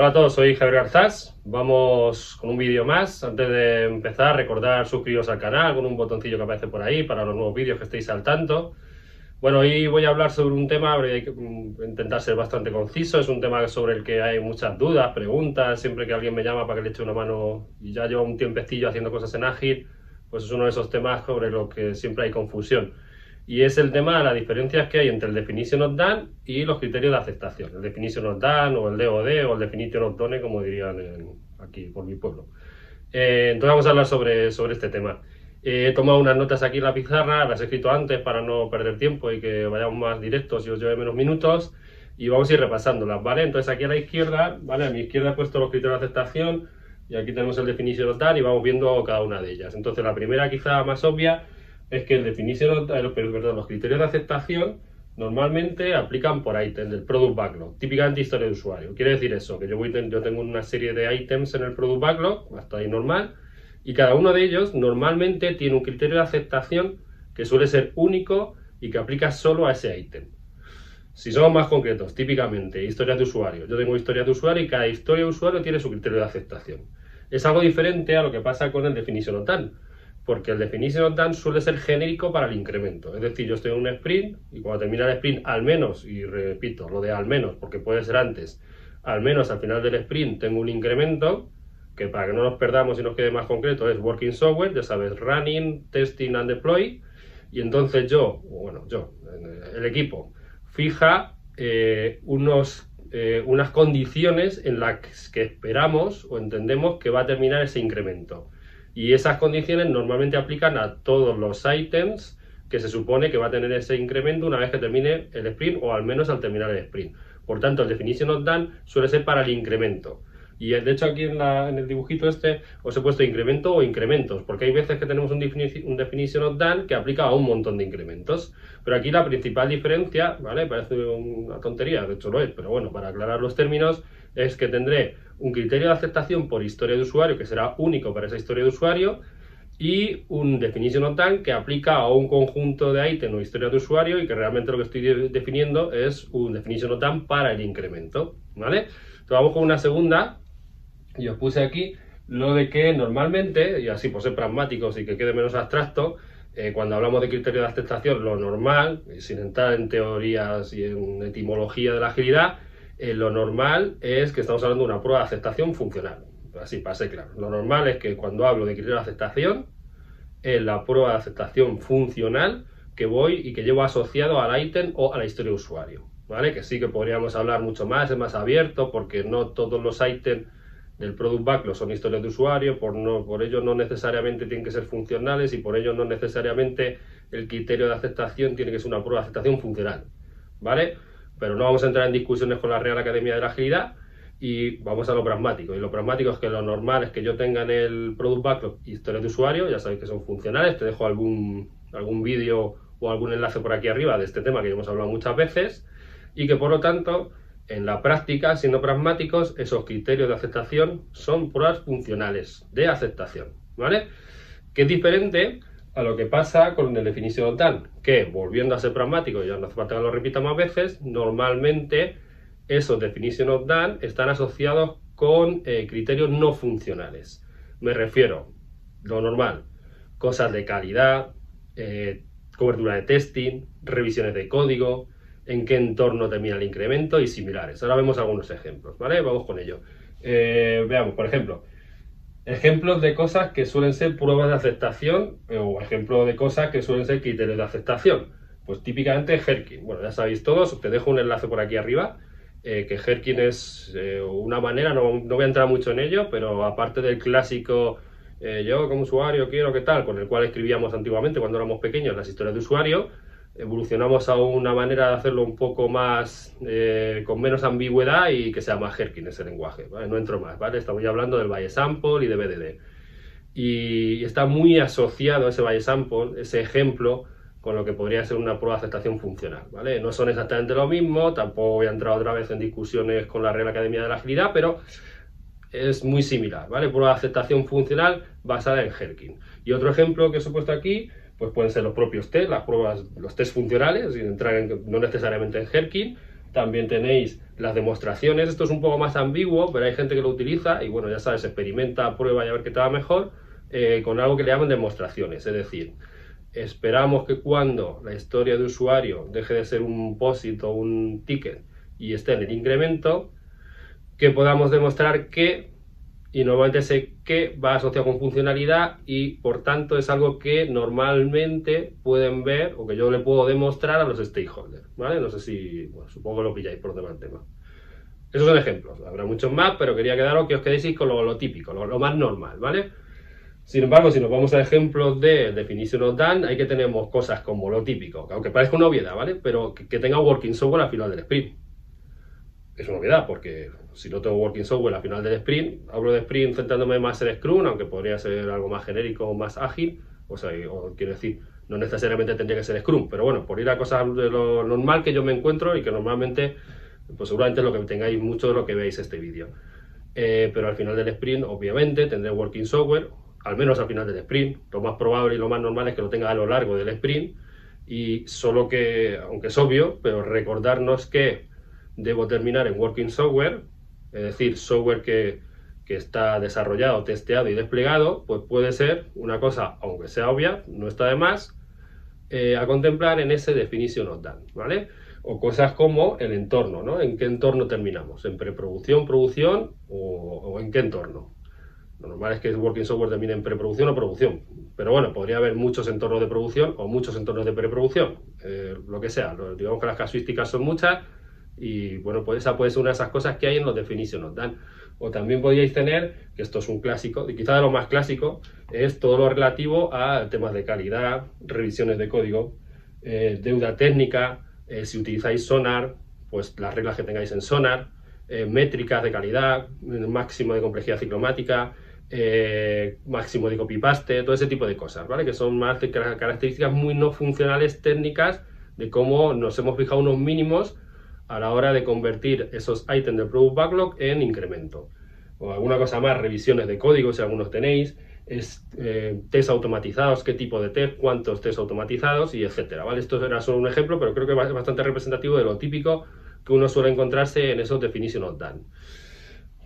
Hola a todos, soy Javier Garzás. Vamos con un vídeo más. Antes de empezar, recordar suscribiros al canal con un botoncillo que aparece por ahí para los nuevos vídeos que estéis al tanto. Bueno, hoy voy a hablar sobre un tema, hay que mm, intentar ser bastante conciso, es un tema sobre el que hay muchas dudas, preguntas, siempre que alguien me llama para que le eche una mano y ya llevo un tiempecillo haciendo cosas en Ágil, pues es uno de esos temas sobre los que siempre hay confusión y es el tema de las diferencias que hay entre el Definition of Done y los criterios de aceptación. El Definition of Done o el DOD o el Definition of Done, como dirían aquí por mi pueblo. Eh, entonces vamos a hablar sobre, sobre este tema. Eh, he tomado unas notas aquí en la pizarra, las he escrito antes para no perder tiempo y que vayamos más directos y os lleve menos minutos. Y vamos a ir repasándolas, ¿vale? Entonces aquí a la izquierda, ¿vale? A mi izquierda he puesto los criterios de aceptación y aquí tenemos el Definition of Done y vamos viendo cada una de ellas. Entonces la primera quizá más obvia es que el definition, perdón, los criterios de aceptación normalmente aplican por ítem del product backlog, típicamente historia de usuario. Quiere decir eso, que yo, voy, tengo una serie de ítems en el product backlog, hasta ahí normal, y cada uno de ellos normalmente tiene un criterio de aceptación que suele ser único y que aplica solo a ese ítem. Si somos más concretos, típicamente historias de usuario. Yo tengo historias de usuario y cada historia de usuario tiene su criterio de aceptación. Es algo diferente a lo que pasa con el definition done porque el definition of done suele ser genérico para el incremento. Es decir, yo estoy en un sprint y cuando termina el sprint, al menos, y repito, lo de al menos, porque puede ser antes, al menos al final del sprint tengo un incremento, que para que no nos perdamos y nos quede más concreto es working software, ya sabes, running, testing and deploy, y entonces yo, bueno, yo, el equipo, fija eh, unos, eh, unas condiciones en las que esperamos o entendemos que va a terminar ese incremento. Y esas condiciones normalmente aplican a todos los ítems que se supone que va a tener ese incremento una vez que termine el sprint o al menos al terminar el sprint. Por tanto, el definition of done suele ser para el incremento. Y de hecho aquí en, el dibujito este os he puesto incremento o incrementos, porque hay veces que tenemos un, un, definition of done que aplica a un montón de incrementos. Pero aquí la principal diferencia, ¿vale? Parece una tontería, de hecho lo es, pero bueno, para aclarar los términos, es que tendré un criterio de aceptación por historia de usuario que será único para esa historia de usuario y un definition of done que aplica a un conjunto de ítems o historia de usuario y que realmente lo que estoy definiendo es un definition of done para el incremento, ¿vale? Entonces vamos con una segunda y os puse aquí lo de que normalmente, y así por ser pragmáticos y que quede menos abstracto, eh, cuando hablamos de criterio de aceptación, lo normal, sin entrar en teorías y en etimología de la agilidad, eh, lo normal es que estamos hablando de una prueba de aceptación funcional. Así, para claro. Lo normal es que cuando hablo de criterio de aceptación, es la prueba de aceptación funcional que voy y que llevo asociado al ítem o a la historia de usuario. ¿Vale? Que sí que podríamos hablar mucho más, es más abierto, porque no todos los ítems del product backlog son historias de usuario, por, no, por ello no necesariamente tienen que ser funcionales y por ello no necesariamente el criterio de aceptación tiene que ser una prueba de aceptación funcional. ¿Vale? pero no vamos a entrar en discusiones con la Real Academia de la Agilidad y vamos a lo pragmático. Y lo pragmático es que lo normal es que yo tenga en el Product Backlog historias de usuario, ya sabéis que son funcionales, te dejo algún, algún vídeo o algún enlace por aquí arriba de este tema que hemos hablado muchas veces, y que por lo tanto, en la práctica, siendo pragmáticos, esos criterios de aceptación son pruebas funcionales de aceptación, ¿vale? Que es diferente a lo que pasa con el definición done, que volviendo a ser pragmático, ya no hace falta que lo repita más veces, normalmente esos definition of done están asociados con eh, criterios no funcionales. Me refiero, lo normal, cosas de calidad, eh, cobertura de testing, revisiones de código, en qué entorno termina el incremento y similares. Ahora vemos algunos ejemplos, ¿vale? Vamos con ello. Eh, veamos, por ejemplo, ejemplos de cosas que suelen ser pruebas de aceptación eh, o ejemplos de cosas que suelen ser criterios de aceptación. Pues típicamente Herkin. Bueno, ya sabéis todos, te dejo un enlace por aquí arriba, eh, que Herkin es una manera, no, no, voy a entrar mucho en ello, pero aparte del clásico yo como usuario quiero que tal, con el cual escribíamos antiguamente cuando éramos pequeños las historias de usuario, evolucionamos a una manera de hacerlo un poco más, eh, con menos ambigüedad y que sea más Herkin ese lenguaje, No entro más, ¿vale? Estamos ya hablando del Valle Sample y de BDD. Y está muy asociado ese Valle Sample, ese ejemplo, con lo que podría ser una prueba de aceptación funcional, ¿vale? No son exactamente lo mismo, tampoco voy a entrar otra vez en discusiones con la Real Academia de la Agilidad, pero es muy similar, ¿vale? Prueba de aceptación funcional basada en Herkin. Y otro ejemplo que os he puesto aquí pues pueden ser los propios test, las pruebas, los test funcionales, sin entrar no necesariamente en Herkin, También tenéis las demostraciones. Esto es un poco más ambiguo, pero hay gente que lo utiliza y bueno, ya sabes, experimenta, prueba y a ver qué te va mejor eh, con algo que le llaman demostraciones. Es decir, esperamos que cuando la historia de usuario deje de ser un POSIT o un ticket y esté en el incremento, que podamos demostrar que, y normalmente ese que va asociado con funcionalidad y por tanto es algo que normalmente pueden ver o que yo le puedo demostrar a los stakeholders, ¿vale? No sé si, bueno, supongo que lo pilláis por demás tema. Esos son ejemplos, habrá muchos más, pero quería quedaros que os quedéis con lo, típico, lo, más normal, ¿vale? Sin embargo, si nos vamos a ejemplos de Definition of Done, hay que tenemos cosas como lo típico, aunque parezca una obviedad, ¿vale? Pero que, que tenga working software al final del sprint es una novedad, porque si no tengo working software al final del sprint, hablo de sprint centrándome más en Scrum, aunque podría ser algo más genérico o más ágil, o sea, quiero decir, no necesariamente tendría que ser Scrum, pero bueno, por ir a cosas de lo normal que yo me encuentro y que normalmente, pues seguramente es lo que tengáis mucho de lo que veis este vídeo. Eh, pero al final del sprint, obviamente, tendré working software, al menos al final del sprint. Lo más probable y lo más normal es que lo tenga a lo largo del sprint. Y solo que, aunque es obvio, pero recordarnos que debo terminar en Working Software, es decir, software que, está desarrollado, testeado y desplegado, pues puede ser una cosa, aunque sea obvia, no está de más, eh, a contemplar en ese Definition of Done, ¿vale? O cosas como el entorno, ¿no? ¿En qué entorno terminamos? ¿En preproducción, producción o, en qué entorno? Lo normal es que el Working Software termine en preproducción o producción, pero bueno, podría haber muchos entornos de producción o muchos entornos de preproducción, eh, lo que sea. Digamos que las casuísticas son muchas y bueno, pues esa puede ser una de esas cosas que hay en los definition of. O también podríais tener, que esto es un clásico, y quizá de lo más clásico, es todo lo relativo a temas de calidad, revisiones de código, eh, deuda técnica, eh, si utilizáis Sonar, pues las reglas que tengáis en Sonar, eh, métricas de calidad, máximo de complejidad ciclomática, máximo de copy-paste, todo ese tipo de cosas, ¿vale? Que son más de características muy no funcionales técnicas de cómo nos hemos fijado unos mínimos a la hora de convertir esos ítems del Product Backlog en incremento. O alguna cosa más, revisiones de código, si algunos tenéis, es eh, test automatizados, qué tipo de test, cuántos test automatizados y etcétera. ¿vale? Esto era solo un ejemplo, pero creo que es bastante representativo de lo típico que uno suele encontrarse en esos definition of done.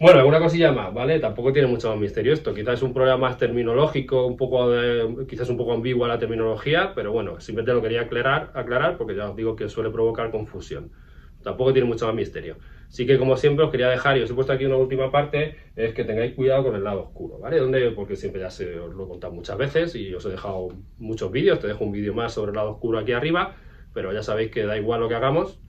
Bueno, alguna cosilla más, ¿vale? Tampoco tiene mucho más misterio esto. Quizás es un problema más terminológico, un poco de, quizás un poco ambigua la terminología, pero bueno, simplemente lo quería aclarar, aclarar porque ya os digo que suele provocar confusión. Tampoco tiene mucho más misterio. Sí que, como siempre, os quería dejar, y os he puesto aquí una última parte, es que tengáis cuidado con el lado oscuro, ¿vale? Donde, porque siempre ya se os lo he contado muchas veces y os he dejado muchos vídeos, te dejo un vídeo más sobre el lado oscuro aquí arriba, pero ya sabéis que da igual lo que hagamos,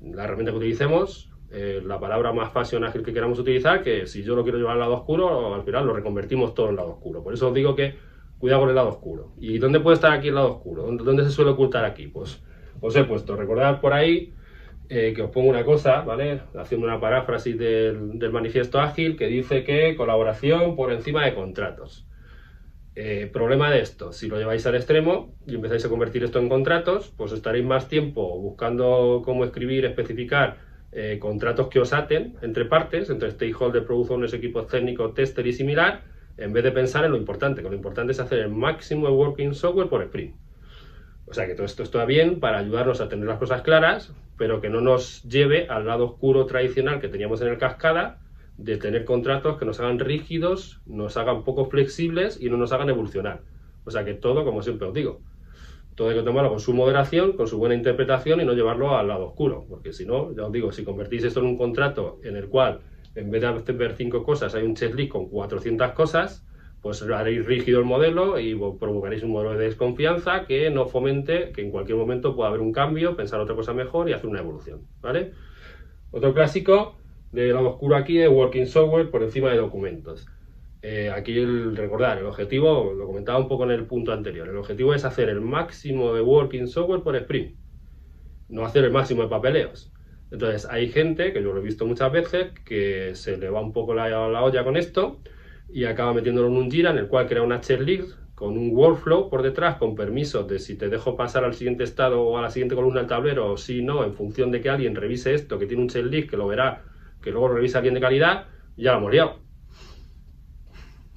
la herramienta que utilicemos, eh, la palabra más fácil ágil que queramos utilizar, que si yo lo quiero llevar al lado oscuro, al final lo reconvertimos todo en lado oscuro. Por eso os digo que cuidado con el lado oscuro. ¿Y dónde puede estar aquí el lado oscuro? ¿Dónde, dónde se suele ocultar aquí? Pues os he puesto, recordad por ahí eh, que os pongo una cosa, ¿vale? Haciendo una paráfrasis del, manifiesto ágil que dice que colaboración por encima de contratos. Eh, problema de esto, si lo lleváis al extremo y empezáis a convertir esto en contratos, pues estaréis más tiempo buscando cómo escribir, especificar eh, contratos que os aten entre partes, entre stakeholder, product owners, equipos técnicos, tester y similar, en vez de pensar en lo importante, que lo importante es hacer el máximo de working software por sprint. O sea que todo esto está bien para ayudarnos a tener las cosas claras, pero que no nos lleve al lado oscuro tradicional que teníamos en el cascada, de tener contratos que nos hagan rígidos, nos hagan poco flexibles y no nos hagan evolucionar. O sea que todo, como siempre os digo, todo hay que tomarlo con su moderación, con su buena interpretación y no llevarlo al lado oscuro, porque si no, ya os digo, si convertís esto en un contrato en el cual en vez de ver cinco cosas hay un checklist con 400 cosas, pues haréis rígido el modelo y provocaréis un modelo de desconfianza que no fomente que en cualquier momento pueda haber un cambio, pensar otra cosa mejor y hacer una evolución, ¿vale? Otro clásico de lado oscuro aquí es Working Software por encima de documentos. Eh, aquí el, recordar, el objetivo, lo comentaba un poco en el punto anterior, el objetivo es hacer el máximo de Working Software por sprint, no hacer el máximo de papeleos. Entonces hay gente, que yo lo he visto muchas veces, que se le va un poco la, la olla con esto, y acaba metiéndolo en un Jira en el cual crea una checklist con un workflow por detrás con permisos de si te dejo pasar al siguiente estado o a la siguiente columna del tablero o si no, en función de que alguien revise esto, que tiene un checklist, que lo verá, que luego revisa alguien de calidad, ya lo hemos liado.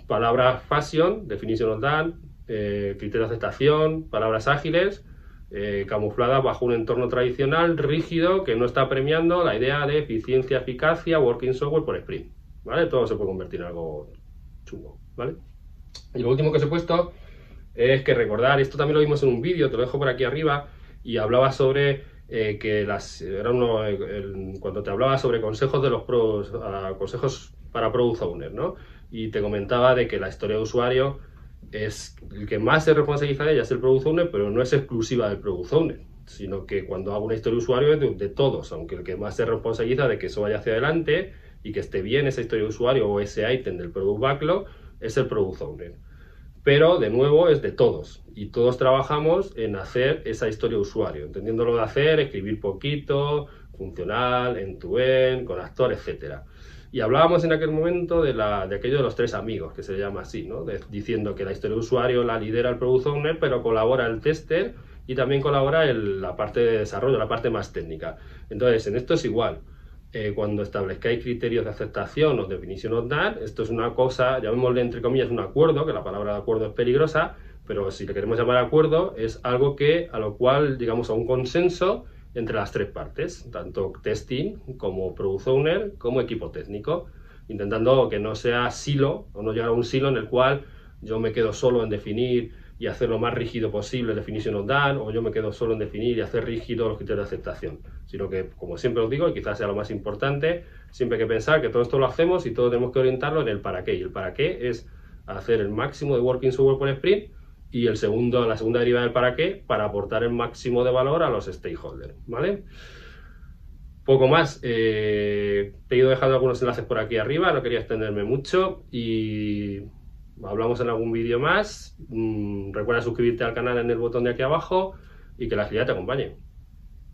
Palabras fashion, definition of done, eh, criterio de aceptación, palabras ágiles, eh, camufladas bajo un entorno tradicional, rígido, que no está premiando la idea de eficiencia, eficacia, working software por sprint. ¿Vale? Todo se puede convertir en algo chungo, ¿vale? Y lo último que os he puesto es que recordar, esto también lo vimos en un vídeo, te lo dejo por aquí arriba, y hablaba sobre eh, que las era uno, cuando te hablaba sobre consejos de los pros, consejos para product owner, ¿no? Y te comentaba de que la historia de usuario es el que más se responsabiliza de ella es el product owner, pero no es exclusiva del product owner, sino que cuando hago una historia de usuario es de, todos, aunque el que más se responsabiliza de que eso vaya hacia adelante y que esté bien esa historia de usuario o ese ítem del product backlog es el product owner. Pero de nuevo es de todos y todos trabajamos en hacer esa historia de usuario, entendiéndolo de hacer, escribir poquito, funcional, end-to-end, con actor, etcétera. Y hablábamos en aquel momento de, la, de aquello de los tres amigos, que se llama así, ¿no? diciendo que la historia de usuario la lidera el product owner, pero colabora el tester y también colabora el, la parte de desarrollo, la parte más técnica. Entonces, en esto es igual. Eh, cuando establezcáis criterios de aceptación o definition of that, esto es una cosa, llamémosle entre comillas un acuerdo, que la palabra de acuerdo es peligrosa, pero si le queremos llamar acuerdo, es algo que a lo cual llegamos a un consenso entre las tres partes, tanto testing como product owner como equipo técnico, intentando que no sea silo o no llegar a un silo en el cual yo me quedo solo en definir y hacer lo más rígido posible definition of done, o yo me quedo solo en definir y hacer rígido los criterios de aceptación, sino que, como siempre os digo, y quizás sea lo más importante, siempre hay que pensar que todo esto lo hacemos y todo tenemos que orientarlo en el para qué, y el para qué es hacer el máximo de working software por sprint y el segundo, la segunda derivada del para qué, para aportar el máximo de valor a los stakeholders, ¿vale? Poco más, eh, te he ido dejando algunos enlaces por aquí arriba, no quería extenderme mucho y hablamos en algún vídeo más. Mm, recuerda suscribirte al canal en el botón de aquí abajo y que la agilidad te acompañe.